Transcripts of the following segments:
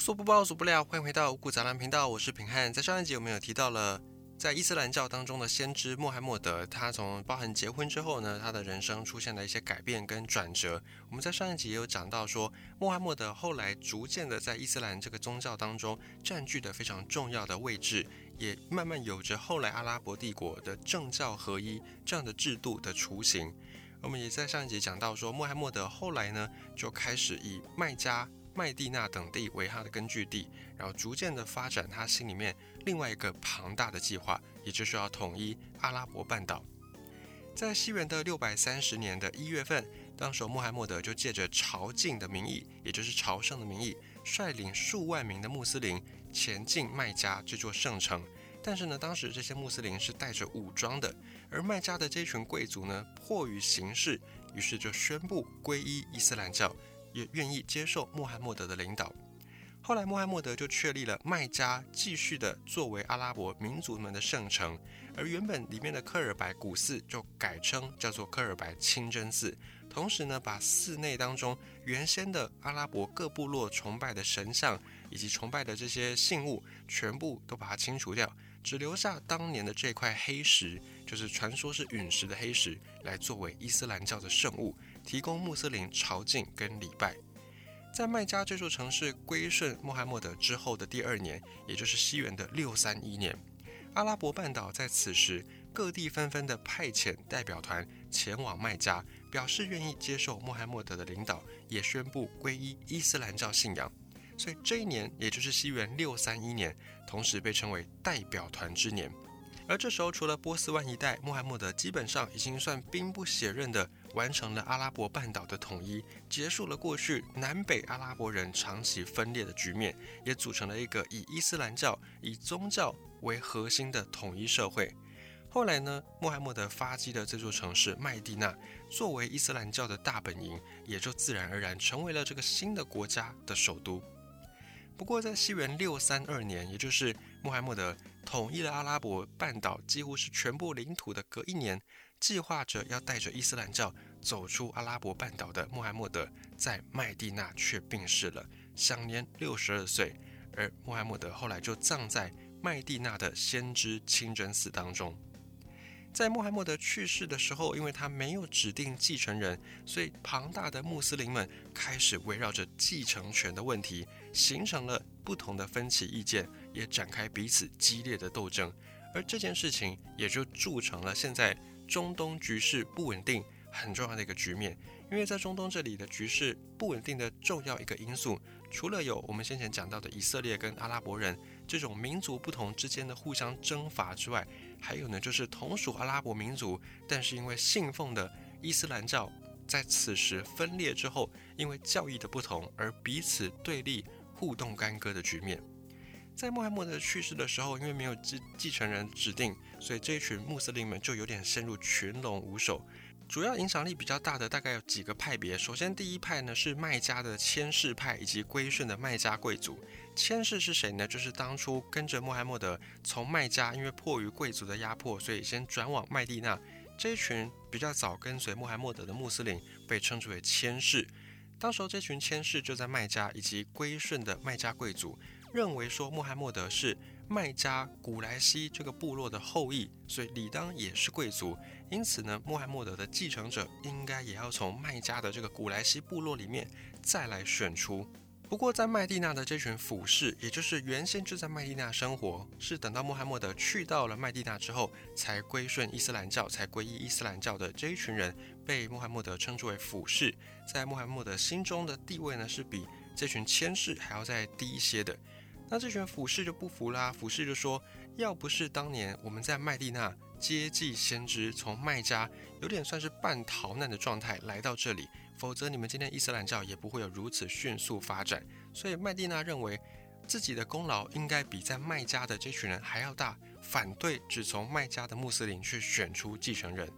说不报，说不了。欢迎回到五谷杂粮频道，我是平汉。在上一集我们有提到了，在伊斯兰教当中的先知穆罕默德，他从包含结婚之后呢，他的人生出现了一些改变跟转折。我们在上一集也有讲到说，穆罕默德后来逐渐的在伊斯兰这个宗教当中占据的非常重要的位置，也慢慢有着后来阿拉伯帝国的政教合一这样的制度的雏形。我们也在上一集讲到说，穆罕默德后来呢，就开始以麦加。麦地那等地为他的根据地，然后逐渐的发展他心里面另外一个庞大的计划，也就是要统一阿拉伯半岛。在西元的六百三十年的一月份，当时穆罕默德就借着朝觐的名义，也就是朝圣的名义，率领数万名的穆斯林前进麦加这座圣城。但是呢，当时这些穆斯林是带着武装的，而麦加的这群贵族呢，迫于形势，于是就宣布皈依伊斯兰教。也愿意接受穆罕默德的领导。后来，穆罕默德就确立了麦加，继续的作为阿拉伯民族们的圣城。而原本里面的科尔白古寺就改称叫做科尔白清真寺。同时呢，把寺内当中原先的阿拉伯各部落崇拜的神像以及崇拜的这些信物，全部都把它清除掉，只留下当年的这块黑石，就是传说是陨石的黑石，来作为伊斯兰教的圣物。提供穆斯林朝觐跟礼拜，在麦加这座城市归顺穆罕默德之后的第二年，也就是西元的六三一年，阿拉伯半岛在此时各地纷纷的派遣代表团前往麦加，表示愿意接受穆罕默德的领导，也宣布皈依伊斯兰教信仰。所以这一年，也就是西元六三一年，同时被称为代表团之年。而这时候，除了波斯湾一带，穆罕默德基本上已经算兵不血刃的。完成了阿拉伯半岛的统一，结束了过去南北阿拉伯人长期分裂的局面，也组成了一个以伊斯兰教、以宗教为核心的统一社会。后来呢，穆罕默德发迹的这座城市麦地那，作为伊斯兰教的大本营，也就自然而然成为了这个新的国家的首都。不过，在西元六三二年，也就是穆罕默德统一了阿拉伯半岛几乎是全部领土的隔一年。计划着要带着伊斯兰教走出阿拉伯半岛的穆罕默德，在麦地那却病逝了，享年六十二岁。而穆罕默德后来就葬在麦地那的先知清真寺当中。在穆罕默德去世的时候，因为他没有指定继承人，所以庞大的穆斯林们开始围绕着继承权的问题，形成了不同的分歧意见，也展开彼此激烈的斗争。而这件事情也就铸成了现在。中东局势不稳定，很重要的一个局面。因为在中东这里的局势不稳定的重要一个因素，除了有我们先前讲到的以色列跟阿拉伯人这种民族不同之间的互相征伐之外，还有呢就是同属阿拉伯民族，但是因为信奉的伊斯兰教，在此时分裂之后，因为教义的不同而彼此对立、互动干戈的局面。在穆罕默德去世的时候，因为没有继继承人指定，所以这一群穆斯林们就有点陷入群龙无首。主要影响力比较大的大概有几个派别。首先，第一派呢是麦加的谦氏派以及归顺的麦加贵族。谦氏是谁呢？就是当初跟着穆罕默德从麦加，因为迫于贵族的压迫，所以先转往麦地那。这一群比较早跟随穆罕默德的穆斯林被称之为谦氏。当时候这群谦氏就在麦加以及归顺的麦加贵族。认为说穆罕默德是麦加古莱西这个部落的后裔，所以理当也是贵族。因此呢，穆罕默德的继承者应该也要从麦加的这个古莱西部落里面再来选出。不过，在麦地那的这群俯士，也就是原先就在麦地那生活，是等到穆罕默德去到了麦地那之后，才归顺伊斯兰教，才皈依伊斯兰教的这一群人，被穆罕默德称之为俯士。在穆罕默德心中的地位呢，是比这群谦士还要再低一些的。那这群俯视就不服啦，俯视就说：要不是当年我们在麦地那接济先知，从麦加有点算是半逃难的状态来到这里，否则你们今天伊斯兰教也不会有如此迅速发展。所以麦地那认为自己的功劳应该比在麦加的这群人还要大，反对只从麦加的穆斯林去选出继承人。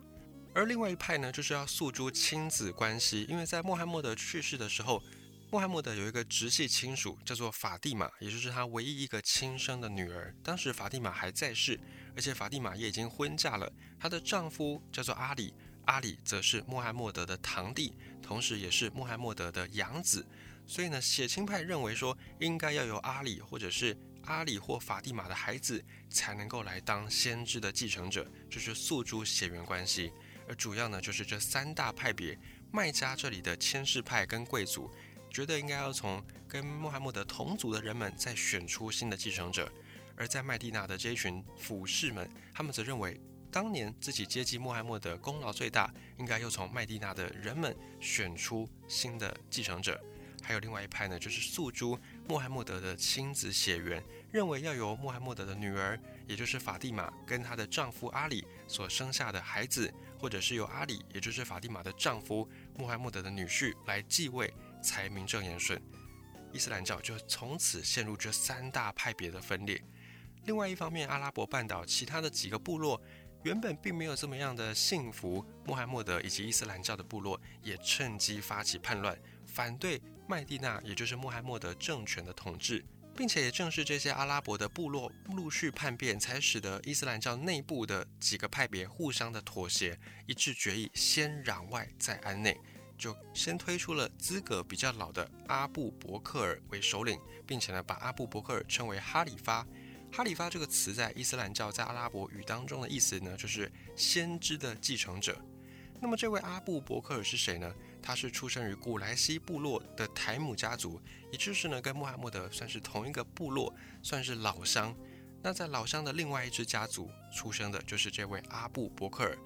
而另外一派呢，就是要诉诸亲子关系，因为在穆罕默德去世的时候。穆罕默德有一个直系亲属，叫做法蒂玛，也就是他唯一一个亲生的女儿。当时法蒂玛还在世，而且法蒂玛也已经婚嫁了。她的丈夫叫做阿里，阿里则是穆罕默德的堂弟，同时也是穆罕默德的养子。所以呢，血亲派认为说，应该要由阿里或者是阿里或法蒂玛的孩子才能够来当先知的继承者，就是诉诸血缘关系。而主要呢，就是这三大派别，麦加这里的谦氏派跟贵族觉得应该要从跟穆罕默德同族的人们再选出新的继承者，而在麦地那的这一群俯士们，他们则认为。当年自己接济穆罕默德功劳最大，应该又从麦地那的人们选出新的继承者。还有另外一派呢，就是诉诸穆罕默德的亲子血缘，认为要由穆罕默德的女儿，也就是法蒂玛跟她的丈夫阿里所生下的孩子，或者是由阿里，也就是法蒂玛的丈夫穆罕默德的女婿来继位，才名正言顺。伊斯兰教就从此陷入这三大派别的分裂。另外一方面，阿拉伯半岛其他的几个部落。原本并没有这么样的幸福，穆罕默德以及伊斯兰教的部落也趁机发起叛乱，反对麦地那，也就是穆罕默德政权的统治，并且也正是这些阿拉伯的部落陆续叛变，才使得伊斯兰教内部的几个派别互相的妥协，一致决议先攘外再安内，就先推出了资格比较老的阿布伯克尔为首领，并且呢把阿布伯克尔称为哈里发。哈里发这个词在伊斯兰教在阿拉伯语当中的意思呢，就是先知的继承者。那么这位阿布伯克尔是谁呢？他是出生于古莱西部落的台姆家族，也就是呢跟穆罕默德算是同一个部落，算是老乡。那在老乡的另外一支家族出生的就是这位阿布伯克尔。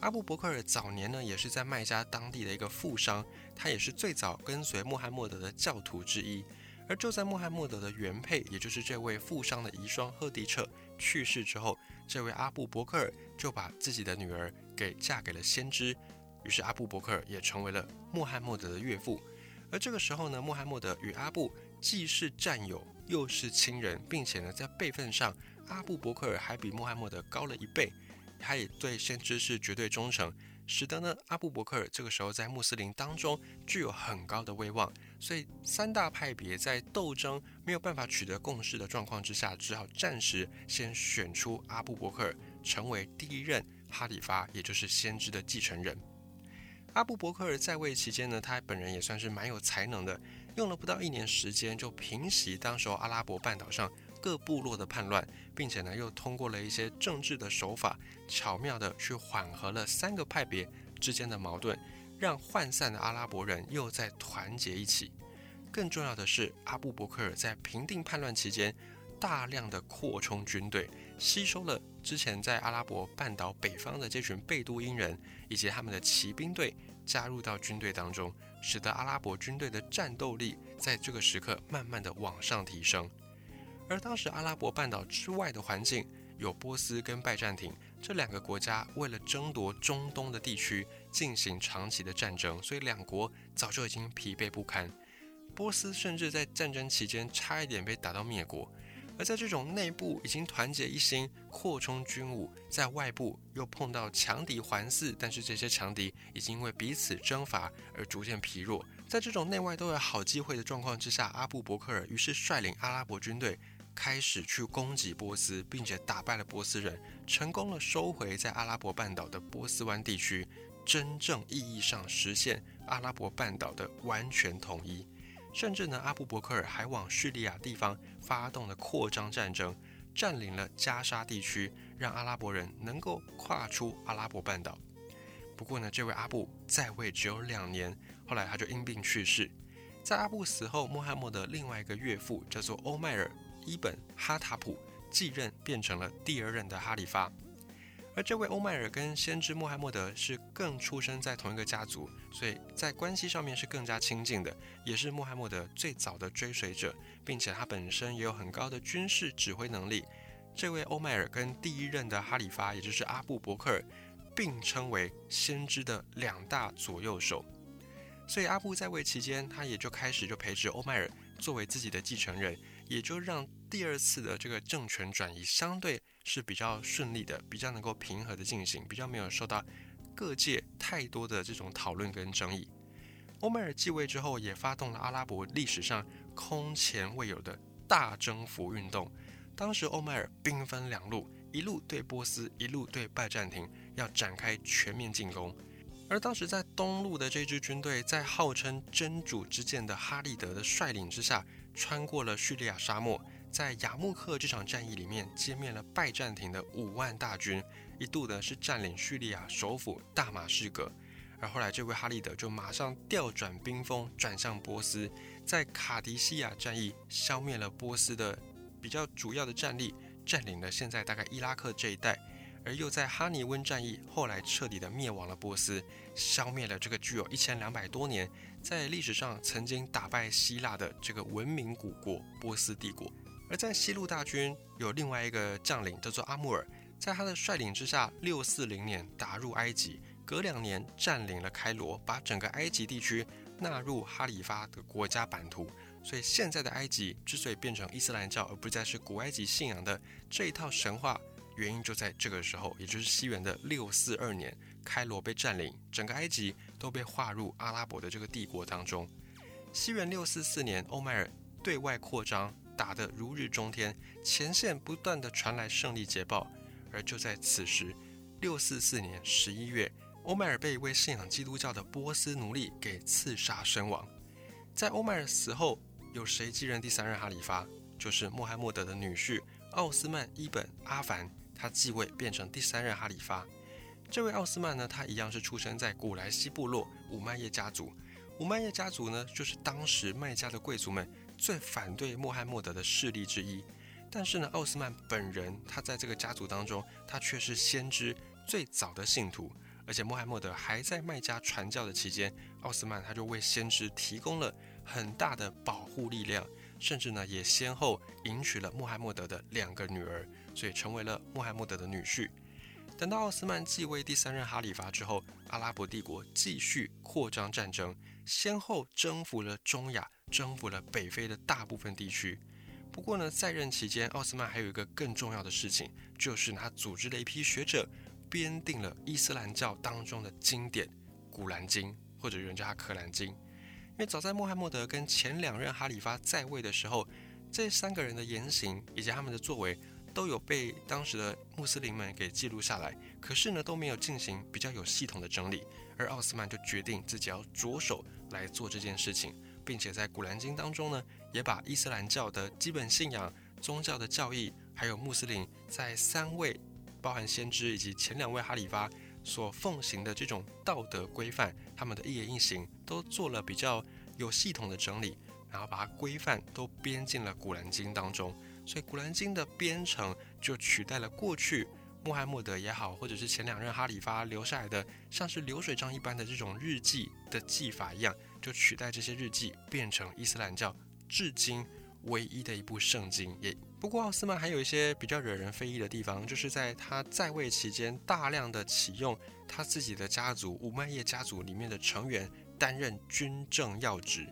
阿布伯克尔早年呢也是在麦加当地的一个富商，他也是最早跟随穆罕默德的教徒之一。而就在穆罕默德的原配，也就是这位富商的遗孀赫迪彻去世之后，这位阿布伯克尔就把自己的女儿给嫁给了先知，于是阿布伯克尔也成为了穆罕默德的岳父。而这个时候呢，穆罕默德与阿布既是战友，又是亲人，并且呢，在辈分上，阿布伯克尔还比穆罕默德高了一倍，他也对先知是绝对忠诚。使得呢，阿布伯克尔这个时候在穆斯林当中具有很高的威望，所以三大派别在斗争没有办法取得共识的状况之下，只好暂时先选出阿布伯克尔成为第一任哈里发，也就是先知的继承人。阿布伯克尔在位期间呢，他本人也算是蛮有才能的，用了不到一年时间就平息当时阿拉伯半岛上。各部落的叛乱，并且呢，又通过了一些政治的手法，巧妙的去缓和了三个派别之间的矛盾，让涣散的阿拉伯人又在团结一起。更重要的是，阿布伯克尔在平定叛乱期间，大量的扩充军队，吸收了之前在阿拉伯半岛北方的这群贝都因人以及他们的骑兵队，加入到军队当中，使得阿拉伯军队的战斗力在这个时刻慢慢的往上提升。而当时阿拉伯半岛之外的环境有波斯跟拜占庭这两个国家，为了争夺中东的地区进行长期的战争，所以两国早就已经疲惫不堪。波斯甚至在战争期间差一点被打到灭国。而在这种内部已经团结一心、扩充军武，在外部又碰到强敌环伺，但是这些强敌已经因为彼此征伐而逐渐疲弱。在这种内外都有好机会的状况之下，阿布伯克尔于是率领阿拉伯军队。开始去攻击波斯，并且打败了波斯人，成功了收回在阿拉伯半岛的波斯湾地区，真正意义上实现阿拉伯半岛的完全统一。甚至呢，阿布伯克尔还往叙利亚地方发动了扩张战争，占领了加沙地区，让阿拉伯人能够跨出阿拉伯半岛。不过呢，这位阿布在位只有两年，后来他就因病去世。在阿布死后，穆罕默德另外一个岳父叫做欧迈尔。伊本哈塔普继任，变成了第二任的哈里发。而这位欧迈尔跟先知穆罕默德是更出生在同一个家族，所以在关系上面是更加亲近的，也是穆罕默德最早的追随者，并且他本身也有很高的军事指挥能力。这位欧迈尔跟第一任的哈里发，也就是阿布伯克尔，并称为先知的两大左右手。所以阿布在位期间，他也就开始就培植欧迈尔作为自己的继承人。也就让第二次的这个政权转移相对是比较顺利的，比较能够平和的进行，比较没有受到各界太多的这种讨论跟争议。欧迈尔继位之后，也发动了阿拉伯历史上空前未有的大征服运动。当时欧迈尔兵分两路，一路对波斯，一路对拜占庭，要展开全面进攻。而当时在东路的这支军队，在号称真主之剑的哈利德的率领之下，穿过了叙利亚沙漠，在雅木克这场战役里面歼灭了拜占庭的五万大军，一度呢是占领叙利亚首府大马士革。而后来这位哈利德就马上调转兵锋，转向波斯，在卡迪西亚战役消灭了波斯的比较主要的战力，占领了现在大概伊拉克这一带。而又在哈尼温战役后来彻底的灭亡了波斯，消灭了这个具有一千两百多年在历史上曾经打败希腊的这个文明古国波斯帝国。而在西路大军有另外一个将领叫做阿穆尔，在他的率领之下，六四零年打入埃及，隔两年占领了开罗，把整个埃及地区纳入哈里发的国家版图。所以现在的埃及之所以变成伊斯兰教，而不再是古埃及信仰的这一套神话。原因就在这个时候，也就是西元的六四二年，开罗被占领，整个埃及都被划入阿拉伯的这个帝国当中。西元六四四年，欧迈尔对外扩张，打得如日中天，前线不断的传来胜利捷报。而就在此时，六四四年十一月，欧迈尔被一位信仰基督教的波斯奴隶给刺杀身亡。在欧迈尔死后，有谁继任第三任哈里发？就是穆罕默德的女婿奥斯曼·伊本·阿凡。他继位变成第三任哈里发。这位奥斯曼呢，他一样是出生在古莱西部落五麦叶家族。五麦叶家族呢，就是当时麦加的贵族们最反对穆罕默德的势力之一。但是呢，奥斯曼本人他在这个家族当中，他却是先知最早的信徒。而且穆罕默德还在麦加传教的期间，奥斯曼他就为先知提供了很大的保护力量，甚至呢也先后迎娶了穆罕默德的两个女儿。所以成为了穆罕默德的女婿。等到奥斯曼继位第三任哈里发之后，阿拉伯帝国继续扩张战争，先后征服了中亚，征服了北非的大部分地区。不过呢，在任期间，奥斯曼还有一个更重要的事情，就是他组织了一批学者，编定了伊斯兰教当中的经典《古兰经》，或者人叫它《可兰经》。因为早在穆罕默德跟前两任哈里发在位的时候，这三个人的言行以及他们的作为。都有被当时的穆斯林们给记录下来，可是呢都没有进行比较有系统的整理，而奥斯曼就决定自己要着手来做这件事情，并且在《古兰经》当中呢，也把伊斯兰教的基本信仰、宗教的教义，还有穆斯林在三位包含先知以及前两位哈里发所奉行的这种道德规范，他们的一言一行都做了比较有系统的整理，然后把它规范都编进了《古兰经》当中。所以《古兰经》的编程就取代了过去穆罕默德也好，或者是前两任哈里发留下来的像是流水账一般的这种日记的记法一样，就取代这些日记，变成伊斯兰教至今唯一的一部圣经。也不过，奥斯曼还有一些比较惹人非议的地方，就是在他在位期间，大量的启用他自己的家族五麦叶家族里面的成员担任军政要职。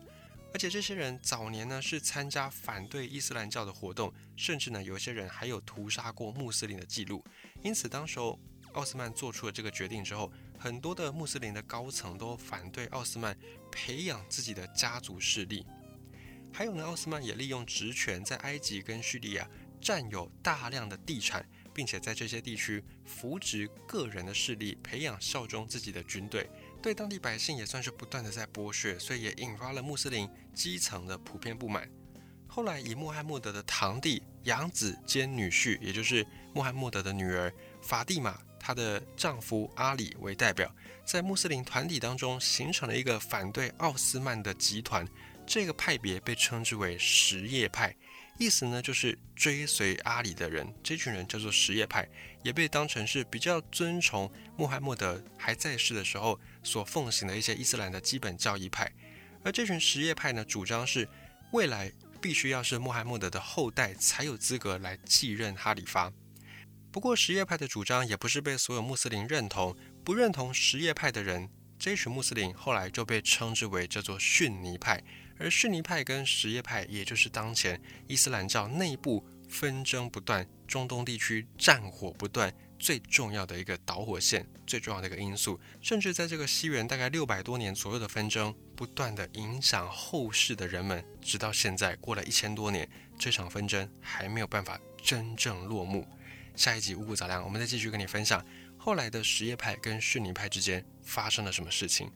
而且这些人早年呢是参加反对伊斯兰教的活动，甚至呢有些人还有屠杀过穆斯林的记录。因此，当时候奥斯曼做出了这个决定之后，很多的穆斯林的高层都反对奥斯曼培养自己的家族势力。还有呢，奥斯曼也利用职权在埃及跟叙利亚占有大量的地产，并且在这些地区扶植个人的势力，培养效忠自己的军队。对当地百姓也算是不断的在剥削，所以也引发了穆斯林基层的普遍不满。后来以穆罕默德的堂弟、养子兼女婿，也就是穆罕默德的女儿法蒂玛，她的丈夫阿里为代表，在穆斯林团体当中形成了一个反对奥斯曼的集团。这个派别被称之为什叶派。意思呢，就是追随阿里的人，这群人叫做什叶派，也被当成是比较尊崇穆罕默德还在世的时候所奉行的一些伊斯兰的基本教义派。而这群什叶派呢，主张是未来必须要是穆罕默德的后代才有资格来继任哈里发。不过，什叶派的主张也不是被所有穆斯林认同，不认同什叶派的人，这群穆斯林后来就被称之为叫做逊尼派。而逊尼派跟什叶派，也就是当前伊斯兰教内部纷争不断、中东地区战火不断最重要的一个导火线、最重要的一个因素。甚至在这个西元大概六百多年左右的纷争，不断的影响后世的人们，直到现在过了一千多年，这场纷争还没有办法真正落幕。下一集五谷杂粮，我们再继续跟你分享后来的什叶派跟逊尼派之间发生了什么事情？